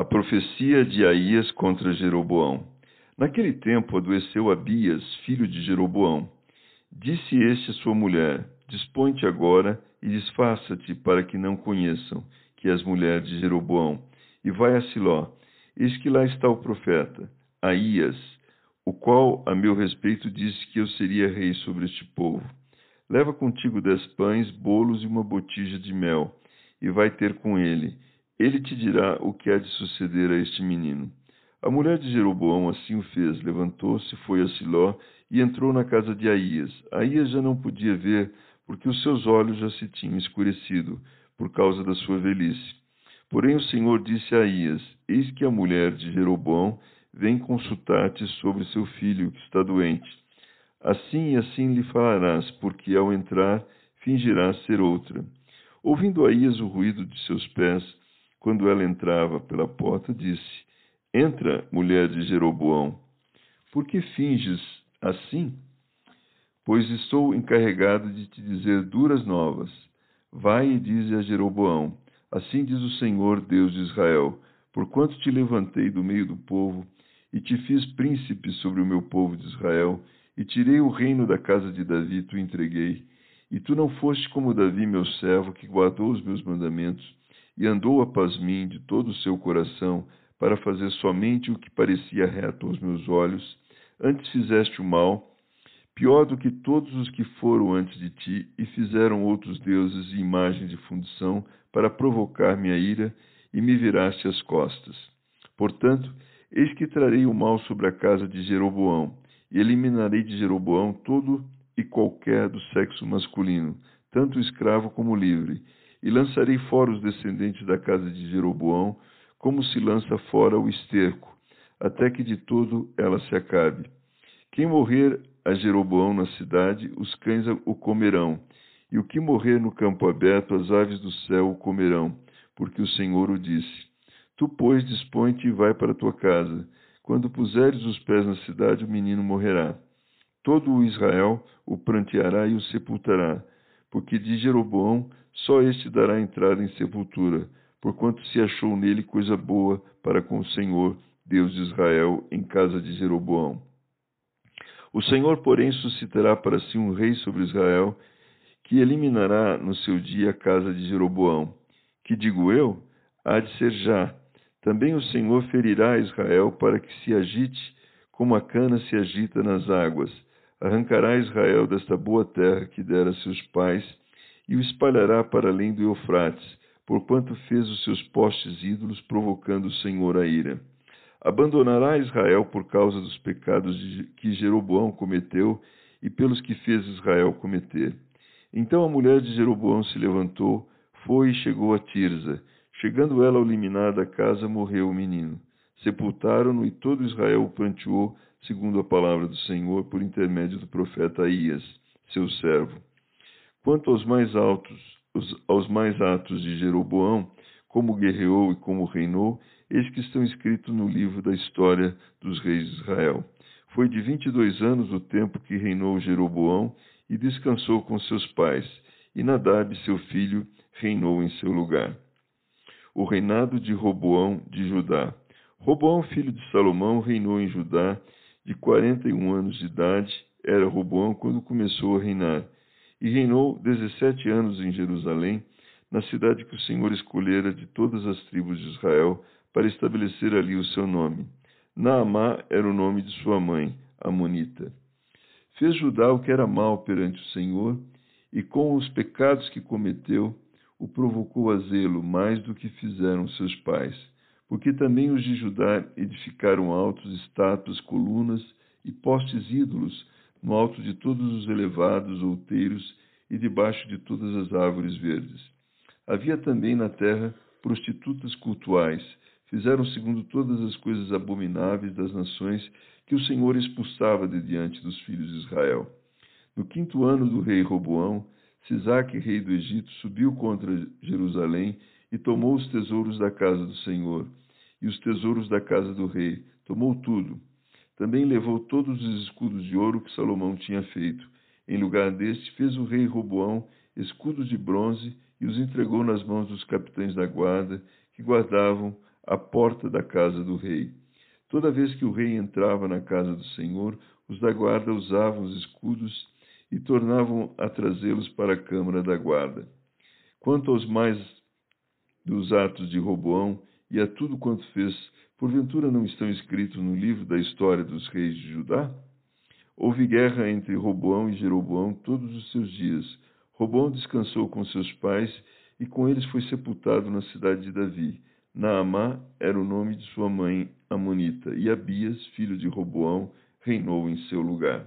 A profecia de Aías contra Jeroboão. Naquele tempo adoeceu Abias, filho de Jeroboão. Disse este a sua mulher: Dispõe-te agora e disfarça-te para que não conheçam que és mulher de Jeroboão, e vai a Siló. Eis que lá está o profeta, Aías, o qual a meu respeito disse que eu seria rei sobre este povo. Leva contigo dez pães, bolos e uma botija de mel e vai ter com ele. Ele te dirá o que há de suceder a este menino. A mulher de Jeroboão assim o fez, levantou-se, foi a Siló e entrou na casa de Aías. Aías já não podia ver, porque os seus olhos já se tinham escurecido, por causa da sua velhice. Porém o Senhor disse a Aías: Eis que a mulher de Jeroboão vem consultar-te sobre seu filho, que está doente. Assim e assim lhe falarás, porque ao entrar fingirá ser outra. Ouvindo Aías o ruído de seus pés, quando ela entrava pela porta, disse: Entra, mulher de Jeroboão. Por que finges assim? Pois estou encarregado de te dizer duras novas. Vai e dize a Jeroboão: Assim diz o Senhor, Deus de Israel: Porquanto te levantei do meio do povo e te fiz príncipe sobre o meu povo de Israel, e tirei o reino da casa de Davi, tu entreguei e tu não foste como Davi, meu servo, que guardou os meus mandamentos e andou a pasmim de todo o seu coração para fazer somente o que parecia reto aos meus olhos. Antes fizeste o mal, pior do que todos os que foram antes de ti, e fizeram outros deuses e imagens de fundição para provocar minha ira, e me viraste as costas. Portanto, eis que trarei o mal sobre a casa de Jeroboão, e eliminarei de Jeroboão todo e qualquer do sexo masculino, tanto escravo como livre, e lançarei fora os descendentes da casa de Jeroboão, como se lança fora o esterco, até que de todo ela se acabe. Quem morrer a Jeroboão na cidade, os cães o comerão, e o que morrer no campo aberto, as aves do céu o comerão, porque o Senhor o disse. Tu, pois, dispõe-te e vai para tua casa. Quando puseres os pés na cidade, o menino morrerá. Todo o Israel o pranteará e o sepultará, porque de Jeroboão só este dará entrada em sepultura, porquanto se achou nele coisa boa para com o Senhor, Deus de Israel, em casa de Jeroboão. O Senhor, porém, suscitará para si um rei sobre Israel, que eliminará no seu dia a casa de Jeroboão. Que digo eu? Há de ser já. Também o Senhor ferirá Israel para que se agite como a cana se agita nas águas arrancará Israel desta boa terra que dera a seus pais e o espalhará para além do Eufrates, porquanto fez os seus postes ídolos, provocando o Senhor a ira. Abandonará Israel por causa dos pecados que Jeroboão cometeu e pelos que fez Israel cometer. Então a mulher de Jeroboão se levantou, foi e chegou a Tirza. Chegando ela ao liminar da casa, morreu o menino. Sepultaram-no e todo Israel o planteou segundo a palavra do Senhor, por intermédio do profeta Aías, seu servo. Quanto aos mais altos, os, aos mais atos de Jeroboão, como guerreou e como reinou, eis que estão escritos no livro da história dos reis de Israel. Foi de vinte e dois anos o tempo que reinou Jeroboão e descansou com seus pais, e Nadab, seu filho, reinou em seu lugar. O reinado de Roboão de Judá. Roboão, filho de Salomão, reinou em Judá de quarenta e um anos de idade, era Roboão quando começou a reinar, e reinou dezessete anos em Jerusalém, na cidade que o Senhor escolhera de todas as tribos de Israel, para estabelecer ali o seu nome. Naamá era o nome de sua mãe, Amonita. Fez Judá o que era mal perante o Senhor, e com os pecados que cometeu, o provocou a zelo mais do que fizeram seus pais porque também os de Judá edificaram altos estátuas, colunas e postes ídolos no alto de todos os elevados outeiros e debaixo de todas as árvores verdes. Havia também na terra prostitutas cultuais, Fizeram segundo todas as coisas abomináveis das nações que o Senhor expulsava de diante dos filhos de Israel. No quinto ano do rei Roboão, Sisaque, rei do Egito, subiu contra Jerusalém e tomou os tesouros da casa do Senhor e os tesouros da casa do rei. Tomou tudo. Também levou todos os escudos de ouro que Salomão tinha feito. Em lugar deste, fez o rei Roboão escudos de bronze e os entregou nas mãos dos capitães da guarda que guardavam a porta da casa do rei. Toda vez que o rei entrava na casa do Senhor, os da guarda usavam os escudos e tornavam a trazê-los para a câmara da guarda. Quanto aos mais dos atos de Roboão e a tudo quanto fez, porventura não estão escritos no livro da história dos reis de Judá? Houve guerra entre Roboão e Jeroboão todos os seus dias. Roboão descansou com seus pais e com eles foi sepultado na cidade de Davi. Naamá era o nome de sua mãe Amonita, e Abias, filho de Roboão, reinou em seu lugar.